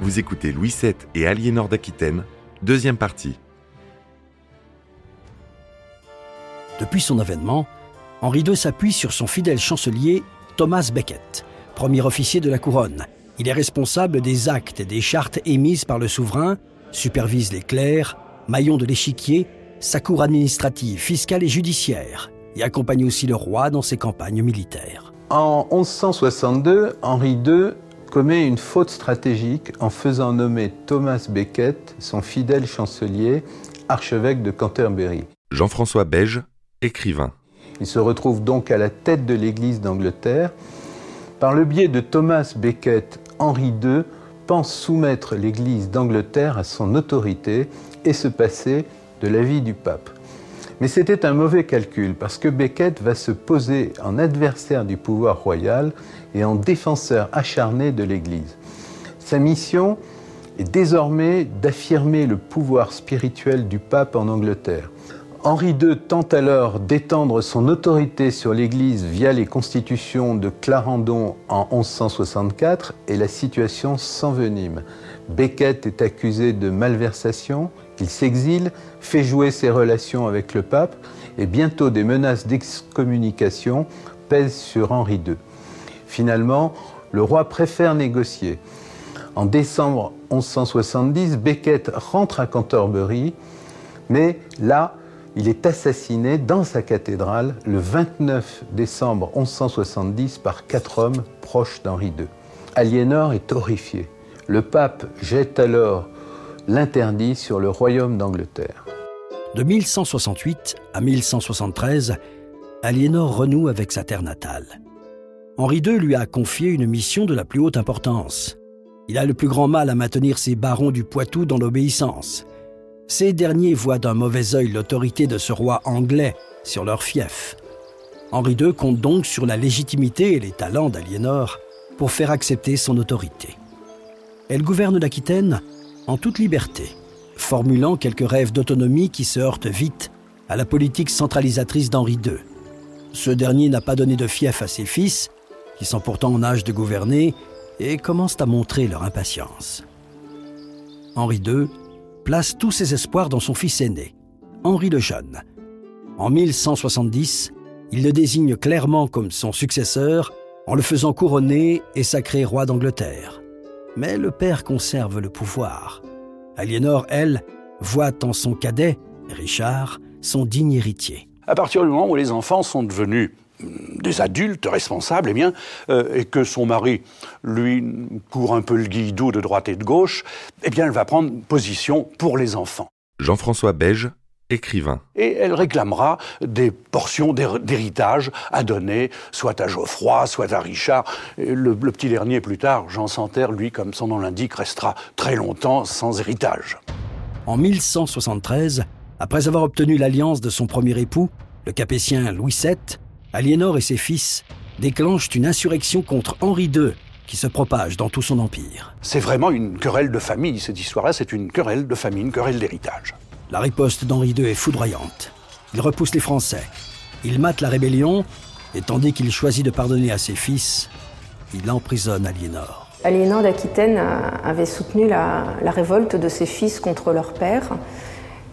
Vous écoutez Louis VII et Aliénor d'Aquitaine, deuxième partie. Depuis son avènement, Henri II s'appuie sur son fidèle chancelier Thomas Becket, premier officier de la couronne. Il est responsable des actes et des chartes émises par le souverain, supervise les clercs, maillon de l'échiquier, sa cour administrative, fiscale et judiciaire, et accompagne aussi le roi dans ses campagnes militaires. En 1162, Henri II commet une faute stratégique en faisant nommer Thomas Becket, son fidèle chancelier, archevêque de Canterbury. Jean-François Beige, écrivain. Il se retrouve donc à la tête de l'Église d'Angleterre. Par le biais de Thomas Becket, Henri II pense soumettre l'Église d'Angleterre à son autorité et se passer de l'avis du pape. Mais c'était un mauvais calcul parce que Becket va se poser en adversaire du pouvoir royal et en défenseur acharné de l'Église. Sa mission est désormais d'affirmer le pouvoir spirituel du pape en Angleterre. Henri II tente alors d'étendre son autorité sur l'Église via les constitutions de Clarendon en 1164 et la situation s'envenime. Becket est accusé de malversation, il s'exile, fait jouer ses relations avec le pape et bientôt des menaces d'excommunication pèsent sur Henri II. Finalement, le roi préfère négocier. En décembre 1170, Becket rentre à Canterbury, mais là, il est assassiné dans sa cathédrale le 29 décembre 1170 par quatre hommes proches d'Henri II. Aliénor est horrifié. Le pape jette alors l'interdit sur le royaume d'Angleterre. De 1168 à 1173, Aliénor renoue avec sa terre natale. Henri II lui a confié une mission de la plus haute importance. Il a le plus grand mal à maintenir ses barons du Poitou dans l'obéissance. Ces derniers voient d'un mauvais œil l'autorité de ce roi anglais sur leur fief. Henri II compte donc sur la légitimité et les talents d'Aliénor pour faire accepter son autorité. Elle gouverne l'Aquitaine en toute liberté, formulant quelques rêves d'autonomie qui se heurtent vite à la politique centralisatrice d'Henri II. Ce dernier n'a pas donné de fief à ses fils, qui sont pourtant en âge de gouverner, et commencent à montrer leur impatience. Henri II place tous ses espoirs dans son fils aîné, Henri le Jeune. En 1170, il le désigne clairement comme son successeur en le faisant couronner et sacré roi d'Angleterre. Mais le père conserve le pouvoir. Aliénor, elle, voit en son cadet, Richard, son digne héritier. À partir du moment où les enfants sont devenus des adultes responsables, eh bien, euh, et que son mari, lui, court un peu le guidou de droite et de gauche, eh bien, elle va prendre position pour les enfants. Jean-François Beige, écrivain. Et elle réclamera des portions d'héritage à donner, soit à Geoffroy, soit à Richard. Le, le petit dernier, plus tard, Jean Santerre, lui, comme son nom l'indique, restera très longtemps sans héritage. En 1173, après avoir obtenu l'alliance de son premier époux, le capétien Louis VII, Aliénor et ses fils déclenchent une insurrection contre Henri II qui se propage dans tout son empire. C'est vraiment une querelle de famille, cette histoire-là, c'est une querelle de famille, une querelle d'héritage. La riposte d'Henri II est foudroyante. Il repousse les Français, il mate la rébellion, et tandis qu'il choisit de pardonner à ses fils, il emprisonne Aliénor. Aliénor d'Aquitaine avait soutenu la, la, révolte de ses fils contre leur père.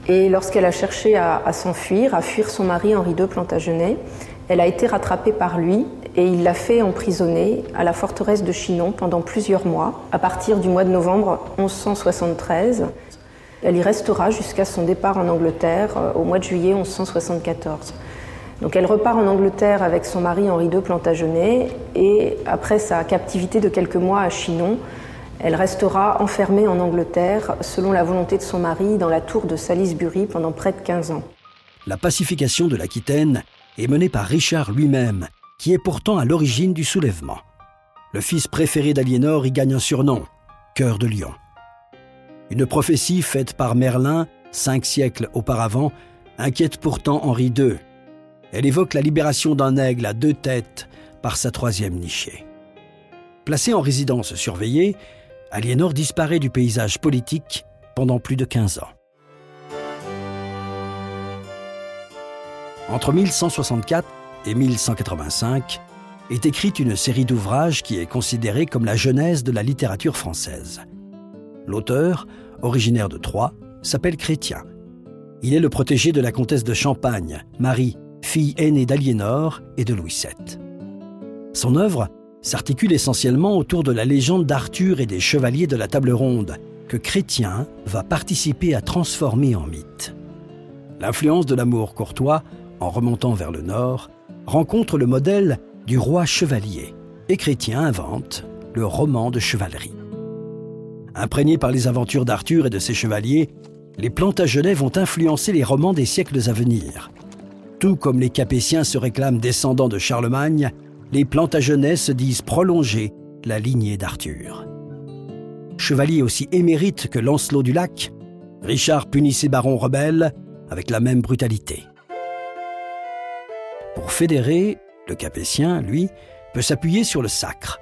Et lorsqu'elle a cherché à, à s'enfuir, à fuir son mari Henri II Plantagenet, elle a été rattrapée par lui et il l'a fait emprisonner à la forteresse de Chinon pendant plusieurs mois, à partir du mois de novembre 1173. Elle y restera jusqu'à son départ en Angleterre euh, au mois de juillet 1174. Donc elle repart en Angleterre avec son mari Henri II Plantagenet et après sa captivité de quelques mois à Chinon, elle restera enfermée en Angleterre selon la volonté de son mari dans la tour de Salisbury pendant près de 15 ans. La pacification de l'Aquitaine est menée par Richard lui-même, qui est pourtant à l'origine du soulèvement. Le fils préféré d'Aliénor y gagne un surnom, Cœur de Lion. Une prophétie faite par Merlin, cinq siècles auparavant, inquiète pourtant Henri II. Elle évoque la libération d'un aigle à deux têtes par sa troisième nichée. Placé en résidence surveillée, Aliénor disparaît du paysage politique pendant plus de 15 ans. Entre 1164 et 1185 est écrite une série d'ouvrages qui est considérée comme la genèse de la littérature française. L'auteur, originaire de Troyes, s'appelle Chrétien. Il est le protégé de la comtesse de Champagne, Marie, fille aînée d'Aliénor et de Louis VII. Son œuvre s'articule essentiellement autour de la légende d'Arthur et des chevaliers de la table ronde, que Chrétien va participer à transformer en mythe. L'influence de l'amour courtois, en remontant vers le nord, rencontre le modèle du roi chevalier, et Chrétien invente le roman de chevalerie. Imprégnés par les aventures d'Arthur et de ses chevaliers, les Plantagenets vont influencer les romans des siècles à venir. Tout comme les Capétiens se réclament descendants de Charlemagne, les Plantagenets se disent prolonger la lignée d'Arthur. Chevalier aussi émérite que Lancelot du Lac, Richard punit ses barons rebelles avec la même brutalité. Pour fédérer, le Capétien, lui, peut s'appuyer sur le sacre,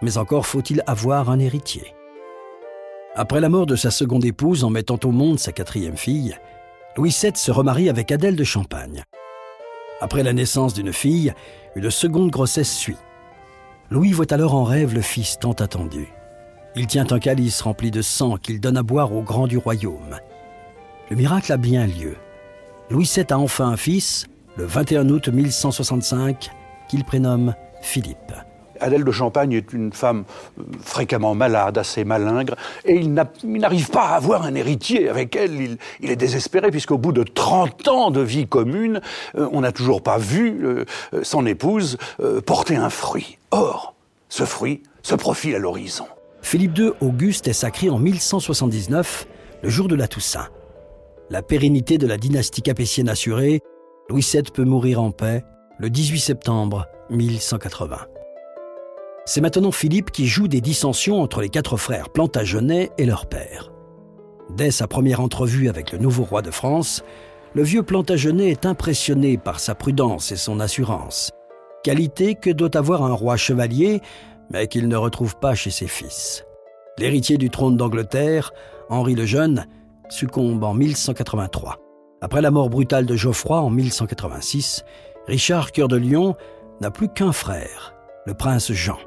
mais encore faut-il avoir un héritier. Après la mort de sa seconde épouse en mettant au monde sa quatrième fille, Louis VII se remarie avec Adèle de Champagne. Après la naissance d'une fille, une seconde grossesse suit. Louis voit alors en rêve le fils tant attendu. Il tient un calice rempli de sang qu'il donne à boire aux grands du royaume. Le miracle a bien lieu. Louis VII a enfin un fils, le 21 août 1165, qu'il prénomme Philippe. Adèle de Champagne est une femme euh, fréquemment malade, assez malingre, et il n'arrive pas à avoir un héritier avec elle. Il, est désespéré, puisqu'au bout de 30 ans de vie commune, euh, on n'a toujours pas vu euh, son épouse porter un fruit. Or, ce fruit se profile à l'horizon. Philippe II Auguste est sacré en 1179, le jour de la Toussaint. La pérennité de la dynastie capétienne assurée, Louis VII peut mourir en paix le 18 septembre 1180. C'est maintenant Philippe qui joue des dissensions entre les quatre frères Plantagenet et leur père. Dès sa première entrevue avec le nouveau roi de France, le vieux Plantagenet est impressionné par sa prudence et son assurance, qualité que doit avoir un roi chevalier, mais qu'il ne retrouve pas chez ses fils. L'héritier du trône d'Angleterre, Henri le Jeune, succombe en 1183. Après la mort brutale de Geoffroy en 1186, Richard Cœur de Lion n'a plus qu'un frère, le prince Jean.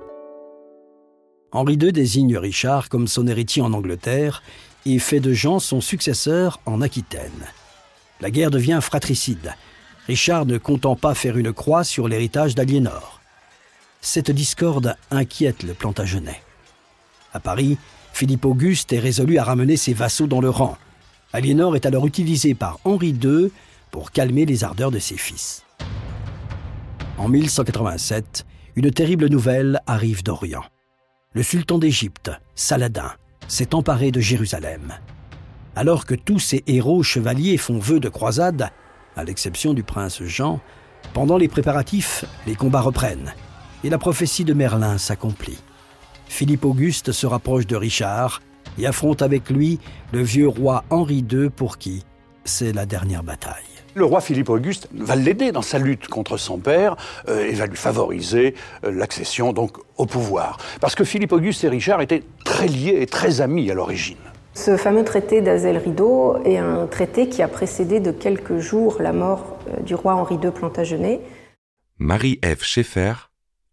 Henri II désigne Richard comme son héritier en Angleterre et fait de Jean son successeur en Aquitaine. La guerre devient fratricide, Richard ne comptant pas faire une croix sur l'héritage d'Aliénor. Cette discorde inquiète le Plantagenet. À Paris, Philippe Auguste est résolu à ramener ses vassaux dans le rang. Aliénor est alors utilisé par Henri II pour calmer les ardeurs de ses fils. En 1187, une terrible nouvelle arrive d'Orient le sultan d'Égypte, Saladin, s'est emparé de Jérusalem. Alors que tous ces héros chevaliers font vœu de croisade, à l'exception du prince Jean, pendant les préparatifs, les combats reprennent et la prophétie de Merlin s'accomplit. Philippe Auguste se rapproche de Richard et affronte avec lui le vieux roi Henri II pour qui c'est la dernière bataille. Le roi Philippe Auguste va l'aider dans sa lutte contre son père euh, et va lui favoriser euh, l'accession donc au pouvoir. Parce que Philippe Auguste et Richard étaient très liés et très amis à l'origine. Ce fameux traité d'Azel-Rideau est un traité qui a précédé de quelques jours la mort euh, du roi Henri II Plantagenet. Marie-Ève Schaeffer,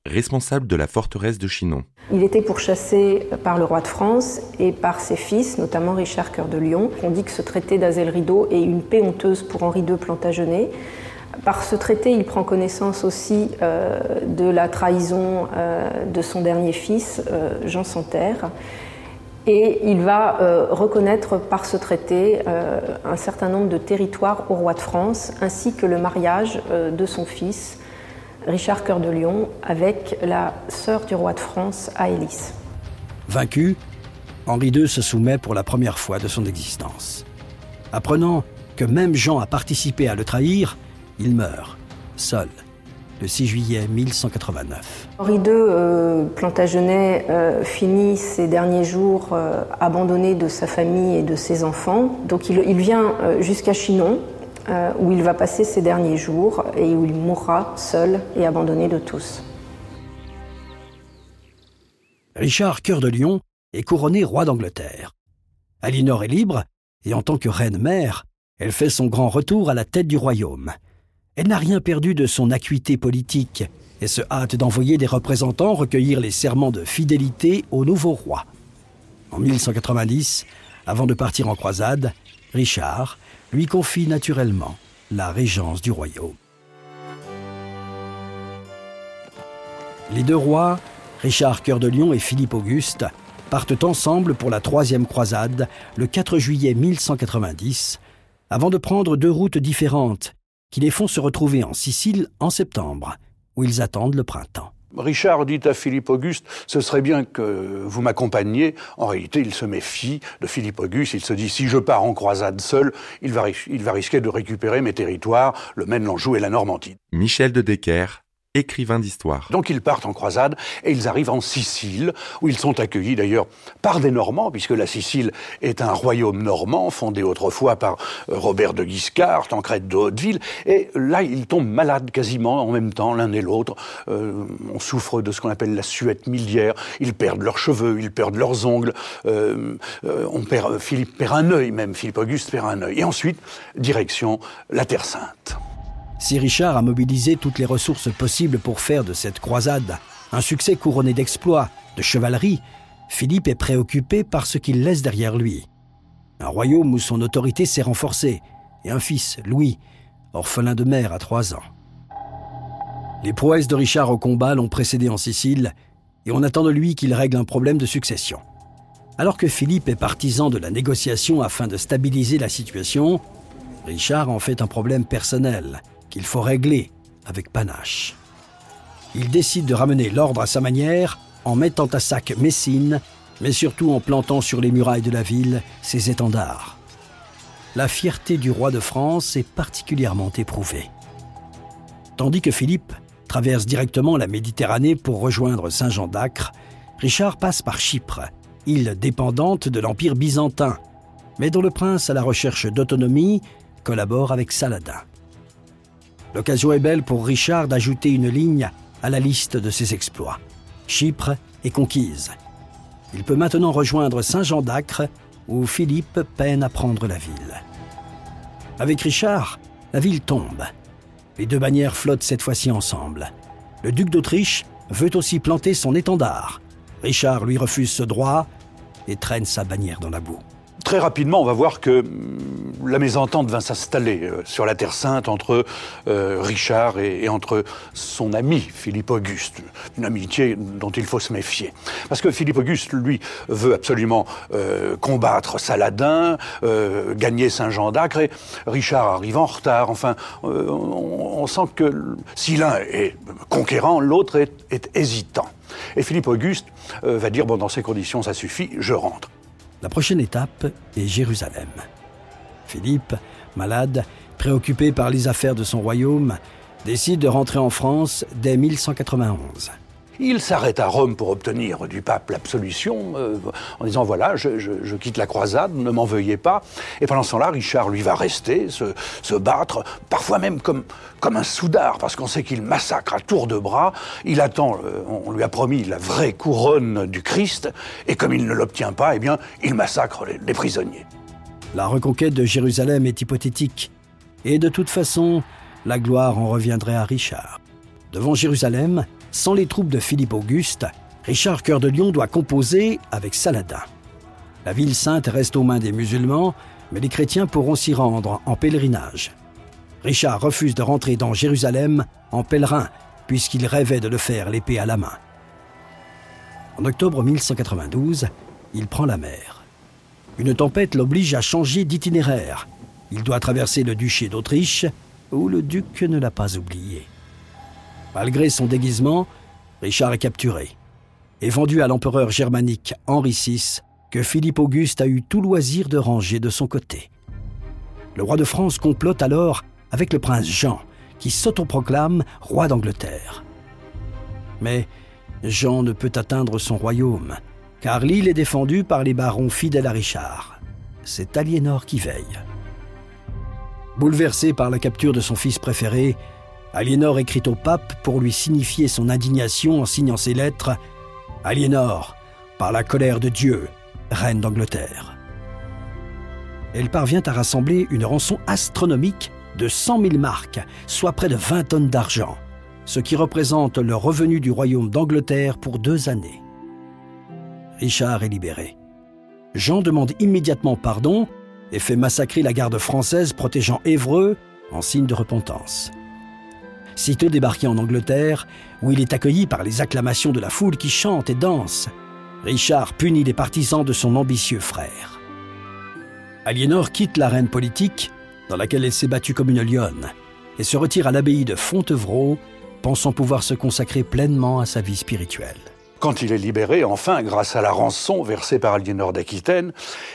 responsable de la forteresse de Chinon. Il était pourchassé par le roi de France et par ses fils, notamment Richard Cœur de Lion. On dit que ce traité d'Azel Rideau est une paix honteuse pour Henri II Plantagenet. Par ce traité, il prend connaissance aussi euh, de la trahison euh, de son dernier fils, euh, Jean Santerre. Et il va reconnaître par ce traité un certain nombre de territoires au roi de France, ainsi que le mariage de son fils, Richard Cœur de Lion avec la sœur du roi de France, Aélis. Vaincu, Henri II se soumet pour la première fois de son existence. Apprenant que même Jean a participé à le trahir, il meurt, seul, le 6 juillet 1189. Henri II euh, Plantagenet euh, finit ses derniers jours euh, abandonné de sa famille et de ses enfants. Donc il, il vient jusqu'à Chinon, euh, où il va passer ses derniers jours et où il mourra seul et abandonné de tous. Richard Cœur de Lion est couronné roi d'Angleterre. Aliénor est libre, et en tant que reine-mère, elle fait son grand retour à la tête du royaume. Elle n'a rien perdu de son acuité politique et se hâte d'envoyer des représentants recueillir les serments de fidélité au nouveau roi. En 1190, avant de partir en croisade, Richard lui confie naturellement la régence du royaume. Les deux rois, Richard Cœur de Lion et Philippe Auguste, partent ensemble pour la troisième croisade le 4 juillet 1190, avant de prendre deux routes différentes qui les font se retrouver en Sicile en septembre, où ils attendent le printemps. Richard dit à Philippe Auguste, ce serait bien que vous m'accompagniez. En réalité, il se méfie de Philippe Auguste. Il se dit, si je pars en croisade seul, il va, risquer de récupérer mes territoires, le Maine, l'Anjou et la Normandie. Michel de Decker, écrivain d'histoire. Donc ils partent en croisade et ils arrivent en Sicile, où ils sont accueillis d'ailleurs par des Normands, puisque la Sicile est un royaume normand fondé autrefois par euh, Robert de Guiscard, Tancred de Hauteville. Et là, ils tombent malades quasiment en même temps, l'un et l'autre. Euh, on souffre de ce qu'on appelle la suette miliaire. Ils perdent leurs cheveux, ils perdent leurs ongles. Euh, Philippe perd un œil même, Philippe Auguste perd un œil. Et ensuite, direction la Terre Sainte. Si Richard a mobilisé toutes les ressources possibles pour faire de cette croisade un succès couronné d'exploits, de chevalerie, Philippe est préoccupé par ce qu'il laisse derrière lui. Un royaume où son autorité s'est renforcée, et un fils, Louis, orphelin de mère à trois ans. Les prouesses de Richard au combat l'ont précédé en Sicile, et on attend de lui qu'il règle un problème de succession. Alors que Philippe est partisan de la négociation afin de stabiliser la situation, Richard en fait un problème personnel qu'il faut régler avec panache. Il décide de ramener l'ordre à sa manière en mettant à sac Messine, mais surtout en plantant sur les murailles de la ville ses étendards. La fierté du roi de France est particulièrement éprouvée. Tandis que Philippe traverse directement la Méditerranée pour rejoindre Saint-Jean d'Acre, Richard passe par Chypre, île dépendante de l'Empire byzantin, mais dont le prince à la recherche d'autonomie collabore avec Saladin. L'occasion est belle pour Richard d'ajouter une ligne à la liste de ses exploits. Chypre est conquise. Il peut maintenant rejoindre Saint-Jean d'Acre, où Philippe peine à prendre la ville. Avec Richard, la ville tombe. Les deux bannières flottent cette fois-ci ensemble. Le duc d'Autriche veut aussi planter son étendard. Richard lui refuse ce droit et traîne sa bannière dans la boue. Très rapidement, on va voir que hum, la mésentente va s'installer euh, sur la Terre Sainte entre euh, Richard et, entre son ami Philippe Auguste. Une amitié dont il faut se méfier. Parce que Philippe Auguste, lui, veut absolument euh, combattre Saladin, gagner Saint-Jean d'Acre, et Richard arrive en retard. Enfin, on, sent que si l'un est conquérant, l'autre est, hésitant. Et Philippe Auguste va dire, bon, dans ces conditions, ça suffit, je rentre. La prochaine étape est Jérusalem. Philippe, malade, préoccupé par les affaires de son royaume, décide de rentrer en France dès 1191. Il s'arrête à Rome pour obtenir du pape l'absolution, euh, en disant voilà, je, quitte la croisade, ne m'en veuillez pas. Et pendant ce temps-là, Richard, lui, va rester, se, battre, parfois même comme, comme un soudard, parce qu'on sait qu'il massacre à tour de bras. Il attend, euh, on lui a promis la vraie couronne du Christ, et comme il ne l'obtient pas, eh bien, il massacre les prisonniers. La reconquête de Jérusalem est hypothétique, et de toute façon, la gloire en reviendrait à Richard. Devant Jérusalem, sans les troupes de Philippe Auguste, Richard Cœur de Lion doit composer avec Saladin. La ville sainte reste aux mains des musulmans, mais les chrétiens pourront s'y rendre en pèlerinage. Richard refuse de rentrer dans Jérusalem en pèlerin, puisqu'il rêvait de le faire l'épée à la main. En octobre 1192, il prend la mer. Une tempête l'oblige à changer d'itinéraire. Il doit traverser le duché d'Autriche, où le duc ne l'a pas oublié. Malgré son déguisement, Richard est capturé et vendu à l'empereur germanique Henri VI, que Philippe Auguste a eu tout loisir de ranger de son côté. Le roi de France complote alors avec le prince Jean, qui s'autoproclame roi d'Angleterre. Mais Jean ne peut atteindre son royaume, car l'île est défendue par les barons fidèles à Richard. C'est Aliénor qui veille. Bouleversé par la capture de son fils préféré, Aliénor écrit au pape pour lui signifier son indignation en signant ses lettres Aliénor, par la colère de Dieu, reine d'Angleterre. Elle parvient à rassembler une rançon astronomique de 100 000 marques, soit près de 20 tonnes d'argent, ce qui représente le revenu du royaume d'Angleterre pour deux années. Richard est libéré. Jean demande immédiatement pardon et fait massacrer la garde française protégeant Évreux en signe de repentance. Sitôt débarqué en Angleterre, où il est accueilli par les acclamations de la foule qui chante et danse, Richard punit les partisans de son ambitieux frère. Aliénor quitte l'arène politique, dans laquelle elle s'est battue comme une lionne, et se retire à l'abbaye de Fontevraud, pensant pouvoir se consacrer pleinement à sa vie spirituelle. Quand il est libéré, enfin, grâce à la rançon versée par Aliénor d'Aquitaine,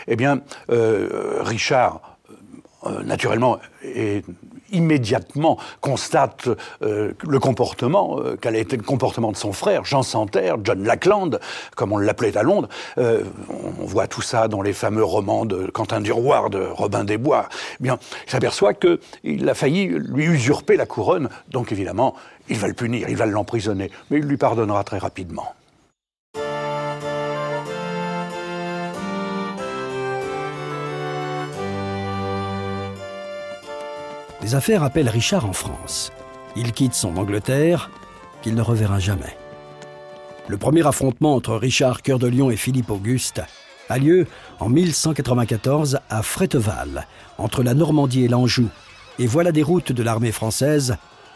eh bien, euh, Richard, euh, naturellement, est immédiatement constate euh, le comportement, euh, quel a été le comportement de son frère, Jean Santerre, John Lackland, comme on l'appelait à Londres. Euh, on voit tout ça dans les fameux romans de Quentin Duroir, de Robin des Bois. Eh bien, il s'aperçoit qu'il a failli lui usurper la couronne, donc évidemment, il va le punir, il va l'emprisonner, mais il lui pardonnera très rapidement. Les affaires appellent Richard en France. Il quitte son Angleterre, qu'il ne reverra jamais. Le premier affrontement entre Richard Cœur de Lion et Philippe Auguste a lieu en 1194 à Fréteval, entre la Normandie et l'Anjou, et voilà des routes de l'armée française,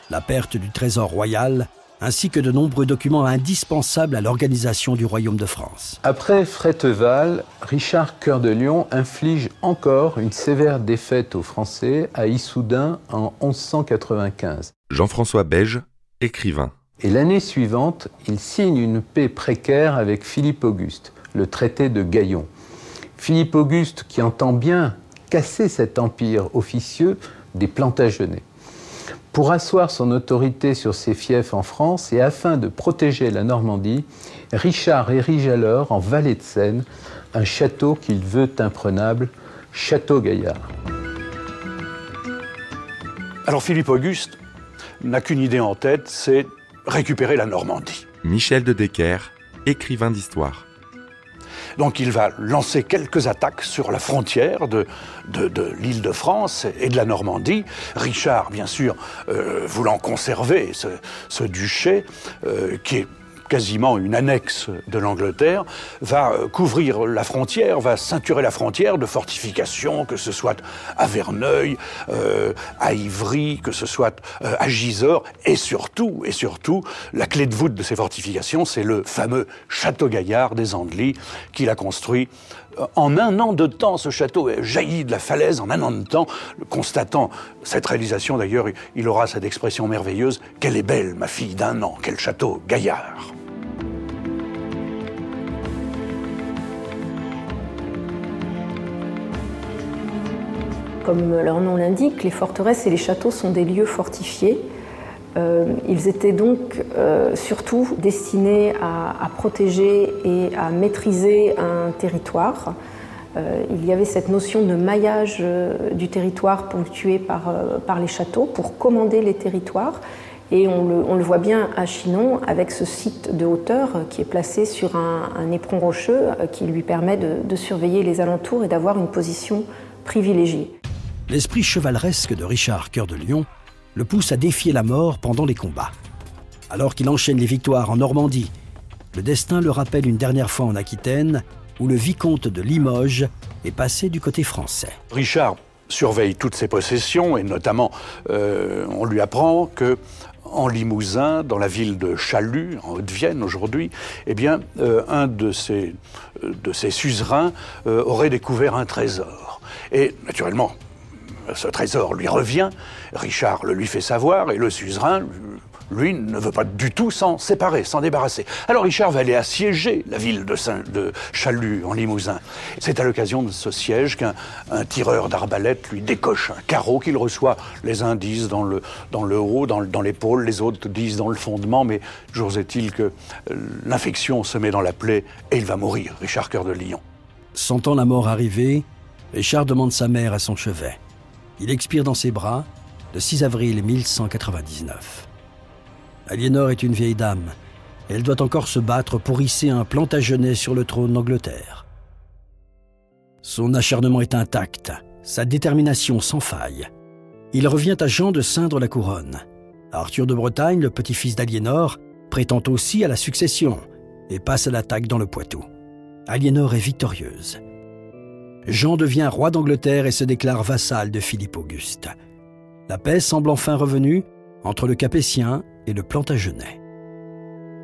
la perte du trésor royal ainsi que de nombreux documents indispensables à l'organisation du royaume de France. Après Fréteval, Richard Cœur de Lion inflige encore une sévère défaite aux Français à Issoudun en 1195. Jean-François Beige, écrivain. Et l'année suivante, il signe une paix précaire avec Philippe Auguste, le traité de Gaillon. Philippe Auguste qui entend bien casser cet empire officieux des Plantagenets. Pour asseoir son autorité sur ses fiefs en France et afin de protéger la Normandie, Richard érige alors en vallée de Seine un château qu'il veut imprenable, Château Gaillard. Alors Philippe Auguste n'a qu'une idée en tête, c'est récupérer la Normandie. Michel de Decker, écrivain d'histoire. Donc il va lancer quelques attaques sur la frontière de, de, l'île de France et de la Normandie. Richard, bien sûr, euh, voulant conserver ce, duché, euh, qui est quasiment une annexe de l'Angleterre, va euh, couvrir la frontière, va ceinturer la frontière de fortifications, que ce soit à Verneuil, euh, à Ivry, que ce soit euh, à Gisors, et surtout, et surtout, la clé de voûte de ces fortifications, c'est le fameux château Gaillard des Andelys qu'il a construit en un an de temps, ce château est jailli de la falaise en un an de temps. Constatant cette réalisation, d'ailleurs, il aura cette expression merveilleuse Quelle est belle, ma fille d'un an, quel château gaillard Comme leur nom l'indique, les forteresses et les châteaux sont des lieux fortifiés. Euh, ils étaient donc euh, surtout destinés à, protéger et à maîtriser un territoire. Euh, il y avait cette notion de maillage du territoire ponctué par, les châteaux pour commander les territoires. Et on le, voit bien à Chinon avec ce site de hauteur qui est placé sur un, éperon rocheux qui lui permet de surveiller les alentours et d'avoir une position privilégiée. L'esprit chevaleresque de Richard Cœur de Lion le pousse à défier la mort pendant les combats. Alors qu'il enchaîne les victoires en Normandie, le destin le rappelle une dernière fois en Aquitaine, où le vicomte de Limoges est passé du côté français. Richard surveille toutes ses possessions et notamment euh, on lui apprend que en Limousin, dans la ville de Chalut, en Haute-Vienne aujourd'hui, eh bien, euh, un de ses, euh, de ses suzerains aurait découvert un trésor. Et naturellement, ce trésor lui revient, Richard le lui fait savoir, et le suzerain, lui, ne veut pas du tout s'en séparer, s'en débarrasser. Alors Richard va aller assiéger la ville de, Saint, Chalut, en Limousin. C'est à l'occasion de ce siège qu'un tireur d'arbalète lui décoche un carreau qu'il reçoit. Les uns disent dans le, haut, dans, dans l'épaule, les autres disent dans le fondement, mais toujours est-il que euh, l'infection se met dans la plaie et il va mourir, Richard Cœur de Lion. Sentant la mort arriver, Richard demande sa mère à son chevet. Il expire dans ses bras le 6 avril 1199. Aliénor est une vieille dame. Elle doit encore se battre pour hisser un Plantagenet sur le trône d'Angleterre. Son acharnement est intact, sa détermination sans faille. Il revient à Jean de ceindre la couronne. Arthur de Bretagne, le petit-fils d'Aliénor, prétend aussi à la succession et passe à l'attaque dans le Poitou. Aliénor est victorieuse. Jean devient roi d'Angleterre et se déclare vassal de Philippe Auguste. La paix semble enfin revenue entre le Capétien et le Plantagenet.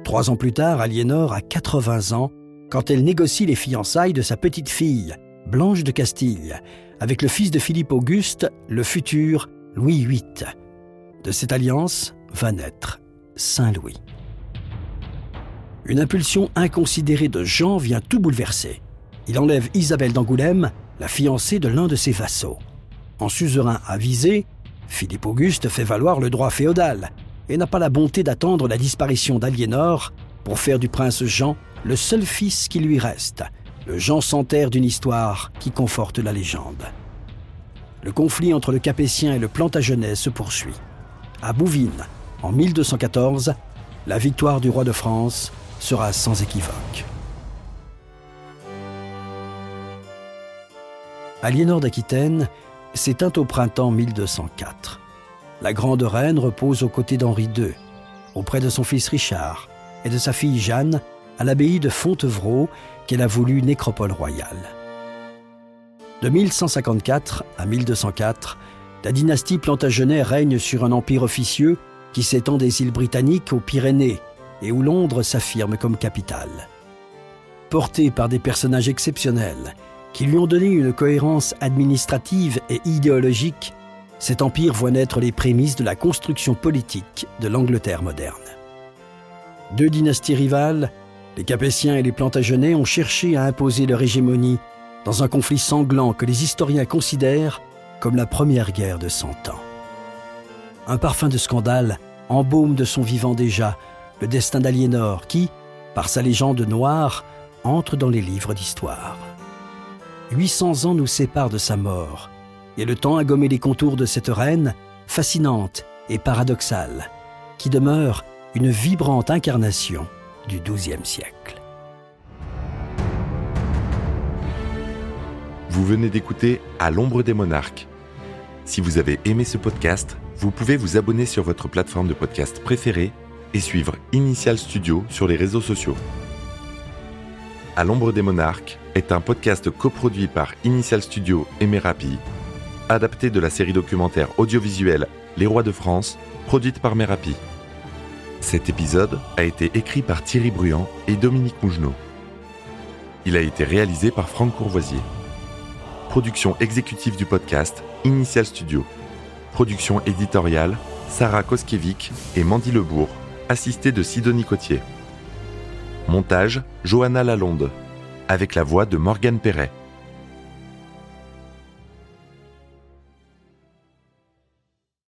Trois ans plus tard, Aliénor a 80 ans quand elle négocie les fiançailles de sa petite fille, Blanche de Castille, avec le fils de Philippe Auguste, le futur Louis VIII. De cette alliance va naître Saint-Louis. Une impulsion inconsidérée de Jean vient tout bouleverser. Il enlève Isabelle d'Angoulême, la fiancée de l'un de ses vassaux. En suzerain avisé, Philippe Auguste fait valoir le droit féodal et n'a pas la bonté d'attendre la disparition d'Aliénor pour faire du prince Jean le seul fils qui lui reste, le Jean Santerre d'une histoire qui conforte la légende. Le conflit entre le Capétien et le Plantagenet se poursuit. À Bouvines, en 1214, la victoire du roi de France sera sans équivoque. Aliénor d'Aquitaine s'éteint au printemps 1204. La grande reine repose aux côtés d'Henri II, auprès de son fils Richard et de sa fille Jeanne, à l'abbaye de Fontevraud qu'elle a voulu nécropole royale. De 1154 à 1204, la dynastie Plantagenet règne sur un empire officieux qui s'étend des îles britanniques aux Pyrénées et où Londres s'affirme comme capitale. Porté par des personnages exceptionnels qui lui ont donné une cohérence administrative et idéologique, cet empire voit naître les prémices de la construction politique de l'Angleterre moderne. Deux dynasties rivales, les Capétiens et les Plantagenets, ont cherché à imposer leur hégémonie dans un conflit sanglant que les historiens considèrent comme la première guerre de Cent Ans. Un parfum de scandale embaume de son vivant déjà le destin d'Aliénor qui, par sa légende noire, entre dans les livres d'histoire. 800 ans nous séparent de sa mort, et le temps a gommé les contours de cette reine, fascinante et paradoxale, qui demeure une vibrante incarnation du XIIe siècle. Vous venez d'écouter À l'ombre des monarques. Si vous avez aimé ce podcast, vous pouvez vous abonner sur votre plateforme de podcast préférée et suivre Initial Studio sur les réseaux sociaux. À l'ombre des monarques est un podcast coproduit par Initial Studio et Merapi, adapté de la série documentaire audiovisuelle Les Rois de France, produite par Merapi. Cet épisode a été écrit par Thierry Bruand et Dominique Mougenot. Il a été réalisé par Franck Courvoisier. Production exécutive du podcast Initial Studio. Production éditoriale Sarah Koskiewicz et Mandy Lebourg, assistée de Sidonie Cotier. Montage Johanna Lalonde, avec la voix de Morgane Perret.